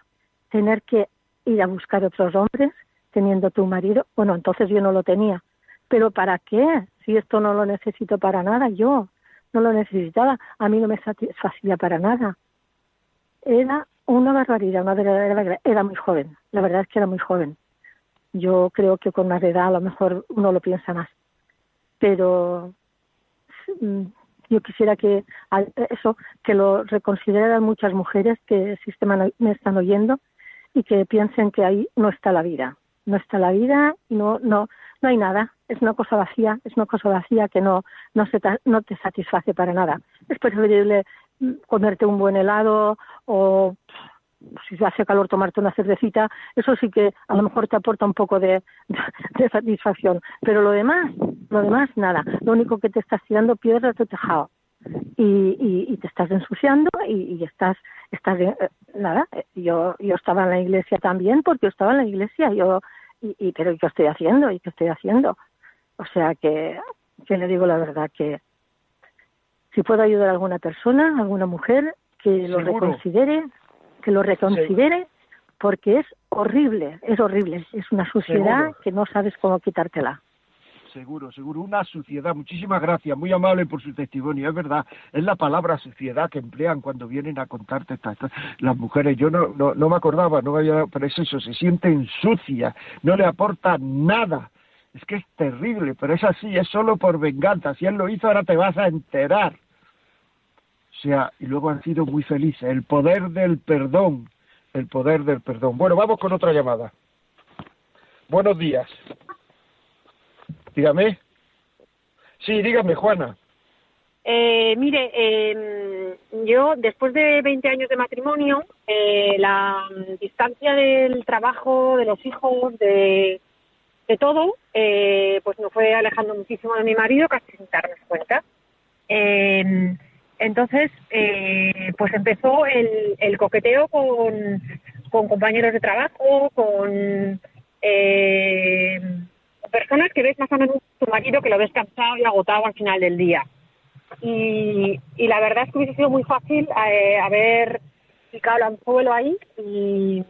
tener que ir a buscar otros hombres teniendo tu marido. Bueno, entonces yo no lo tenía. Pero ¿para qué? Si esto no lo necesito para nada, yo no lo necesitaba, a mí no me satisfacía para nada. Era una barbaridad, una verdadera Era muy joven, la verdad es que era muy joven. Yo creo que con más edad a lo mejor uno lo piensa más. Pero mm, yo quisiera que eso, que lo reconsideraran muchas mujeres que sí me están oyendo y que piensen que ahí no está la vida. No está la vida y no, no, no hay nada es una cosa vacía, es una cosa vacía que no, no, se no te satisface para nada. Es preferible comerte un buen helado o si hace calor tomarte una cervecita, eso sí que a lo mejor te aporta un poco de, satisfacción. Pero lo demás, lo demás, nada. Lo único que te estás tirando piedras de tejado. Y, y, te estás ensuciando y, y estás, estás eh, nada. Yo, yo estaba en la iglesia también porque yo estaba en la iglesia. Yo, y, y, pero ¿qué estoy haciendo? ¿Y qué estoy haciendo? O sea que, que le digo la verdad que si puedo ayudar a alguna persona, a alguna mujer, que lo reconsidere, que lo reconsidere, porque es horrible, es horrible, es una suciedad que no sabes cómo quitártela. Seguro, seguro, una suciedad. Muchísimas gracias, muy amable por su testimonio. Es verdad, es la palabra suciedad que emplean cuando vienen a contarte estas, las mujeres. Yo no, no, no me acordaba, no me había, pero es eso, se sienten sucias, no le aporta nada es que es terrible, pero es así, es solo por venganza. Si él lo hizo, ahora te vas a enterar. O sea, y luego han sido muy felices. El poder del perdón, el poder del perdón. Bueno, vamos con otra llamada. Buenos días. Dígame. Sí, dígame, Juana. Eh, mire, eh, yo después de 20 años de matrimonio, eh, la distancia del trabajo, de los hijos, de de todo, eh, pues nos fue alejando muchísimo de mi marido, casi sin darnos cuenta. Em, entonces, eh, pues empezó el, el coqueteo con, compañeros de trabajo, con eh, personas que ves más o menos tu marido que lo ves cansado y agotado al final del día. Y, y la verdad es que hubiese sido muy fácil eh, haber picado el anzuelo ahí y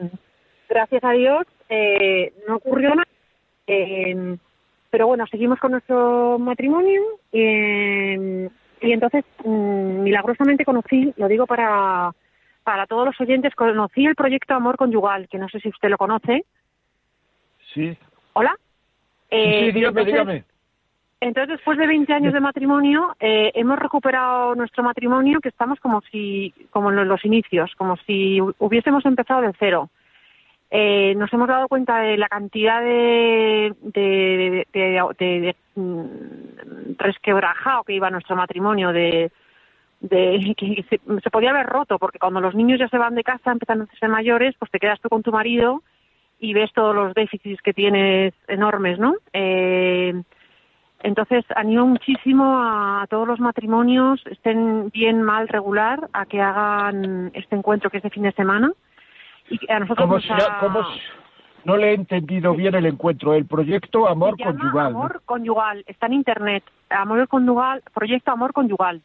gracias a Dios eh, no ocurrió nada eh, pero bueno, seguimos con nuestro matrimonio eh, y entonces mm, milagrosamente conocí, lo digo para, para todos los oyentes, conocí el proyecto Amor Conyugal, que no sé si usted lo conoce. Sí. ¿Hola? Eh, sí, dígame, entonces, dígame. Entonces, después de 20 años de matrimonio, eh, hemos recuperado nuestro matrimonio, que estamos como si, como en los inicios, como si hubiésemos empezado de cero eh, nos hemos dado cuenta de la cantidad de, de, de, mm, resquebrajado que iba nuestro matrimonio, de, de que se, podía haber roto, porque cuando los niños ya se van de casa, empiezan a ser mayores, pues te quedas tú con tu marido y ves todos los déficits que tienes enormes, ¿no? Eh, entonces animo muchísimo a todos los matrimonios, estén bien, mal, regular, a que hagan este encuentro que es de fin de semana y a nosotros No le he entendido bien el encuentro. El proyecto Amor Conyugal. Amor Conyugal. Está en internet. Amor Conyugal, proyecto Amor Conyugal.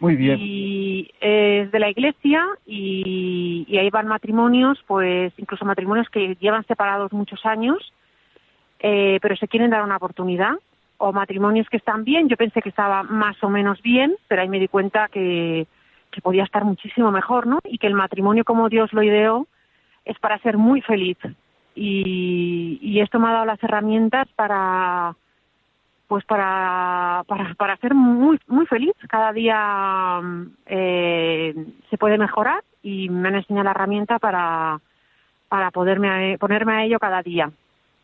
Muy bien. Y es de la iglesia y, ahí van matrimonios, pues incluso matrimonios que llevan separados muchos años, eh, pero se quieren dar una oportunidad. O matrimonios que están bien. Yo pensé que estaba más o menos bien, pero ahí me di cuenta que, que podía estar muchísimo mejor, ¿no? Y que el matrimonio como Dios lo ideó es para ser muy feliz y, y esto me ha dado las herramientas para pues para, para, para ser muy muy feliz cada día eh, se puede mejorar y me han enseñado la herramienta para para poderme ponerme a ello cada día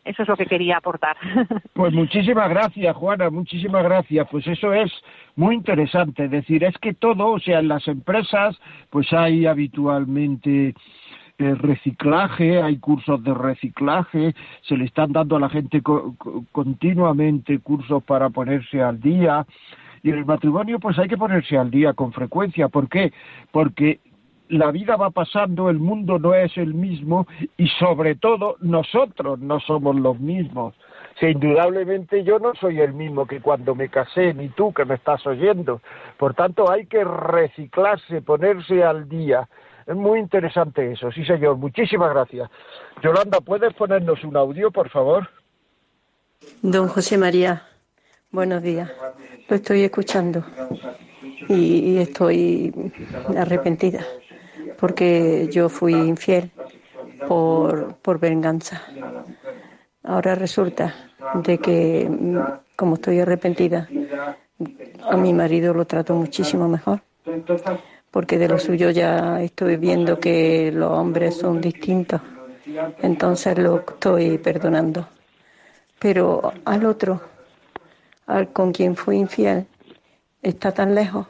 eso es lo que quería aportar. Pues muchísimas gracias, Juana, muchísimas gracias. Pues eso es muy interesante. Es decir, es que todo, o sea, en las empresas, pues hay habitualmente eh, reciclaje, hay cursos de reciclaje, se le están dando a la gente continuamente cursos para ponerse al día. Y en el matrimonio, pues hay que ponerse al día con frecuencia. ¿Por qué? Porque la vida va pasando, el mundo no es el mismo y sobre todo nosotros no somos los mismos. Indudablemente yo no soy el mismo que cuando me casé, ni tú que me estás oyendo. Por tanto, hay que reciclarse, ponerse al día. Es muy interesante eso, sí señor. Muchísimas gracias. Yolanda, ¿puedes ponernos un audio, por favor? Don José María, buenos días. Lo estoy escuchando y estoy arrepentida porque yo fui infiel por, por venganza. Ahora resulta de que, como estoy arrepentida, a mi marido lo trato muchísimo mejor, porque de lo suyo ya estoy viendo que los hombres son distintos, entonces lo estoy perdonando. Pero al otro, al con quien fui infiel, está tan lejos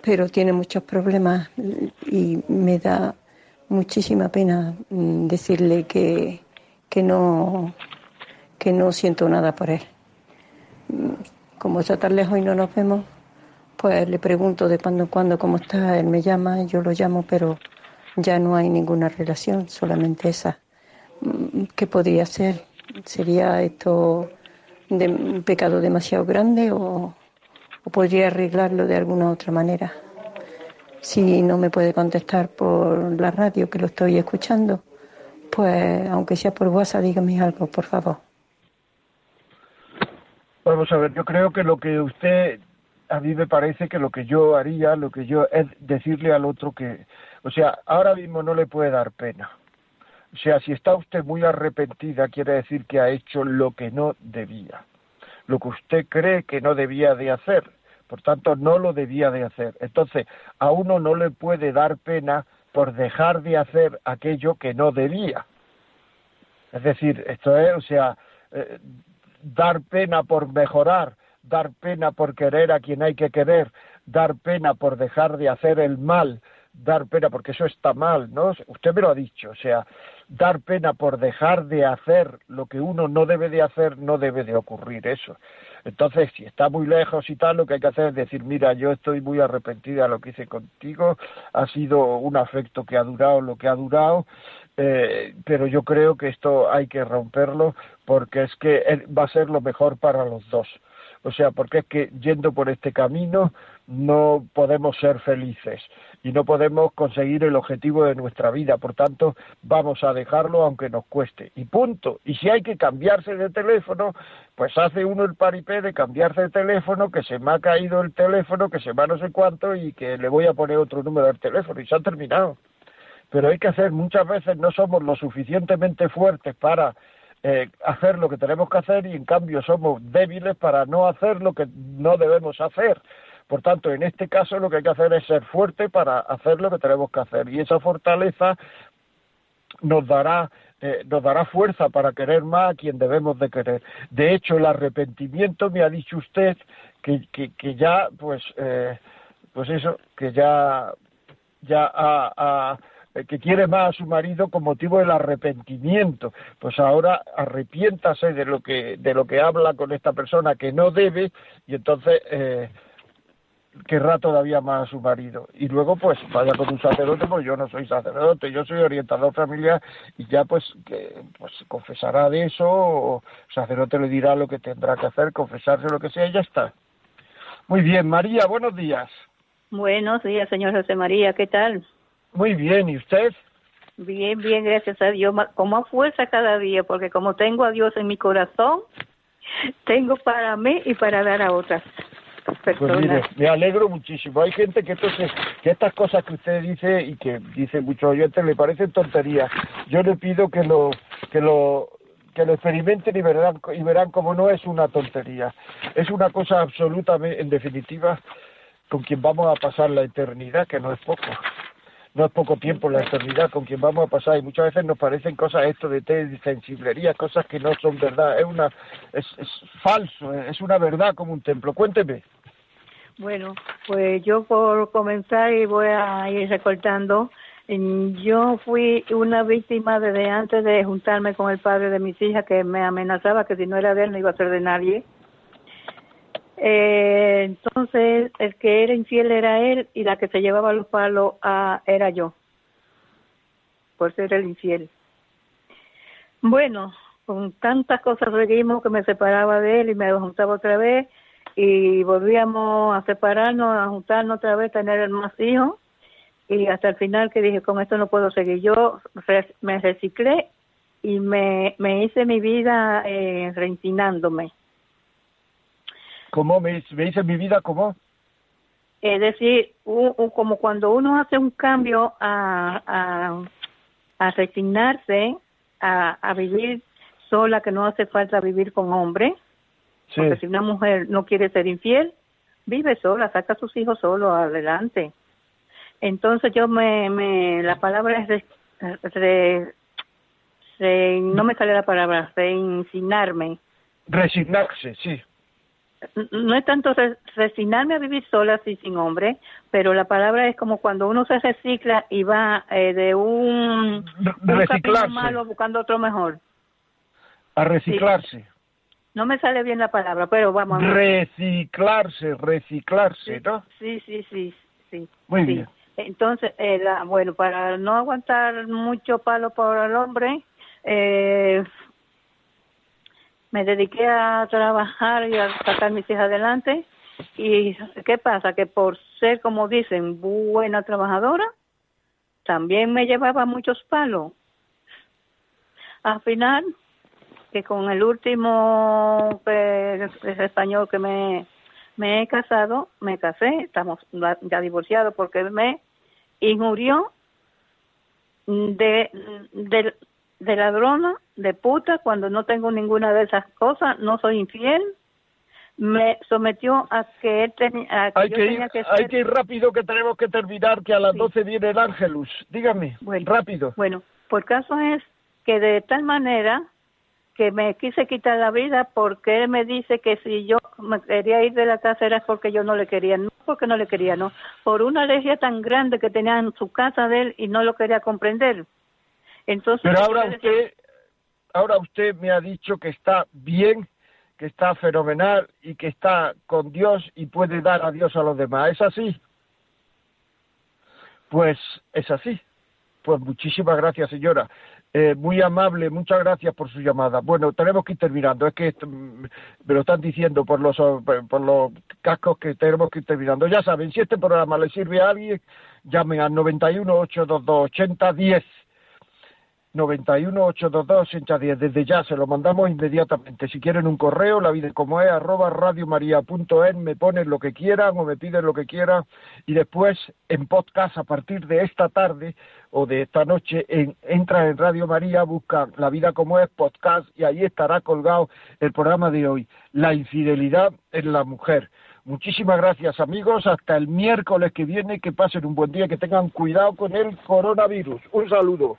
pero tiene muchos problemas y me da muchísima pena mm, decirle que, que no que no siento nada por él. Mm, como está tan lejos y no nos vemos, pues le pregunto de cuando en cuando cómo está, él me llama, yo lo llamo, pero ya no hay ninguna relación, solamente esa. Mm, ¿Qué podría ser? ¿Sería esto de un pecado demasiado grande o, o podría arreglarlo de alguna otra manera. Si no me puede contestar por la radio, que lo estoy escuchando, pues aunque sea por WhatsApp, dígame algo, por favor. Vamos a ver, yo creo que lo que usted, a mí me parece que lo que yo haría, lo que yo es decirle al otro que, o sea, ahora mismo no le puede dar pena. O sea, si está usted muy arrepentida, quiere decir que ha hecho lo que no debía lo que usted cree que no debía de hacer. Por tanto, no lo debía de hacer. Entonces, a uno no le puede dar pena por dejar de hacer aquello que no debía. Es decir, esto es, o sea, eh, dar pena por mejorar, dar pena por querer a quien hay que querer, dar pena por dejar de hacer el mal, dar pena porque eso está mal, ¿no? Usted me lo ha dicho, o sea, dar pena por dejar de hacer lo que uno no debe de hacer, no debe de ocurrir eso. Entonces, si está muy lejos y tal, lo que hay que hacer es decir, mira, yo estoy muy arrepentida de lo que hice contigo, ha sido un afecto que ha durado lo que ha durado, eh, pero yo creo que esto hay que romperlo porque es que va a ser lo mejor para los dos. O sea, porque es que yendo por este camino no podemos ser felices y no podemos conseguir el objetivo de nuestra vida. Por tanto, vamos a dejarlo aunque nos cueste. Y punto. Y si hay que cambiarse de teléfono, pues hace uno el paripé de cambiarse de teléfono, que se me ha caído el teléfono, que se me ha no sé cuánto y que le voy a poner otro número del teléfono y se ha terminado. Pero hay que hacer, muchas veces no somos lo suficientemente fuertes para eh, hacer lo que tenemos que hacer y en cambio somos débiles para no hacer lo que no debemos hacer. Por tanto, en este caso lo que hay que hacer es ser fuerte para hacer lo que tenemos que hacer y esa fortaleza nos dará eh, nos dará fuerza para querer más a quien debemos de querer. De hecho, el arrepentimiento me ha dicho usted que, que, ya, pues, eh, pues eso, que ya, ya ha, que quiere más a su marido con motivo del arrepentimiento. Pues ahora arrepiéntase de lo que, de lo que habla con esta persona que no debe y entonces eh, querrá todavía más a su marido. Y luego pues vaya con un sacerdote, pues yo no soy sacerdote, yo soy orientador familiar y ya pues que pues confesará de eso, o sacerdote le dirá lo que tendrá que hacer, confesarse lo que sea y ya está. Muy bien, María, buenos días. Buenos días, señor José María, ¿qué tal? Muy bien, ¿y usted? Bien, bien, gracias a Dios. Con más fuerza cada día, porque como tengo a Dios en mi corazón, tengo para mí y para dar a otras personas. Pues mire, me alegro muchísimo. Hay gente que entonces, que estas cosas que usted dice y que dice muchos oyentes le parecen tonterías. Yo le pido que lo, que lo que lo experimenten y verán y verán como no es una tontería es una cosa absolutamente en definitiva con quien vamos a pasar la eternidad que no es poco no es poco tiempo la eternidad con quien vamos a pasar y muchas veces nos parecen cosas esto de té sensiblería cosas que no son verdad es una es, es falso es una verdad como un templo. Cuénteme. Bueno pues yo por comenzar y voy a ir recortando yo fui una víctima desde antes de juntarme con el padre de mis hijas que me amenazaba que si no era de él no iba a ser de nadie eh, entonces, el que era infiel era él y la que se llevaba los palos a, era yo, por ser el infiel. Bueno, con tantas cosas seguimos que me separaba de él y me juntaba otra vez y volvíamos a separarnos, a juntarnos otra vez, tener más hijos y hasta el final que dije, con esto no puedo seguir. Yo me reciclé y me, me hice mi vida eh, ¿Cómo me, me dice mi vida? ¿Cómo? Es decir, como cuando uno hace un cambio a, a, a resignarse a, a vivir sola, que no hace falta vivir con hombre, porque si una mujer no quiere ser infiel, vive sola, saca a sus hijos solo adelante. Entonces yo me, me la palabra es re, no me sale la palabra, resignarme. Resignarse, sí no es tanto resignarme a vivir sola así sin hombre, pero la palabra es como cuando uno se recicla y va eh, de un, un malo buscando otro mejor. A reciclarse. No me sale bien la palabra, pero vamos a Reciclarse, reciclarse, ¿no? Sí, sí, sí, sí. Muy bien. Entonces, eh, la, bueno, para no aguantar mucho palo por el hombre, eh, me dediqué a trabajar y a sacar mis hijas adelante. ¿Y qué pasa? Que por ser, como dicen, buena trabajadora, también me llevaba muchos palos. Al final, que con el último español que me, me he casado, me casé, estamos ya divorciados porque me injurió de, de, de ladrona, de puta, cuando no tengo ninguna de esas cosas, no soy infiel, me sometió a que él tenía hay que, ir, hay que ir rápido que tenemos que terminar que a las doce 12 viene el Ángelus. Dígame rápido. bueno pues caso es que de tal manera que me quise quitar la vida porque él me dice que si yo me quería ir de la casa era porque yo no le quería no porque no le quería no por una alergia tan grande que tenía en su casa de él y no lo quería comprender pero ahora usted, ahora usted me ha dicho que está bien, que está fenomenal y que está con Dios y puede dar a Dios a los demás. ¿Es así? Pues es así. Pues muchísimas gracias, señora. Eh, muy amable, muchas gracias por su llamada. Bueno, tenemos que ir terminando. Es que mm, me lo están diciendo por los, por los cascos que tenemos que ir terminando. Ya saben, si este programa le sirve a alguien, llamen al 91 822 8010 91-822-8010. Desde ya se lo mandamos inmediatamente. Si quieren un correo, la vida como es, arroba radiomaria.es, me ponen lo que quieran o me piden lo que quieran y después en podcast a partir de esta tarde o de esta noche en, entra en Radio María, busca La vida como es, podcast y ahí estará colgado el programa de hoy, La infidelidad en la mujer. Muchísimas gracias amigos, hasta el miércoles que viene, que pasen un buen día, que tengan cuidado con el coronavirus. Un saludo.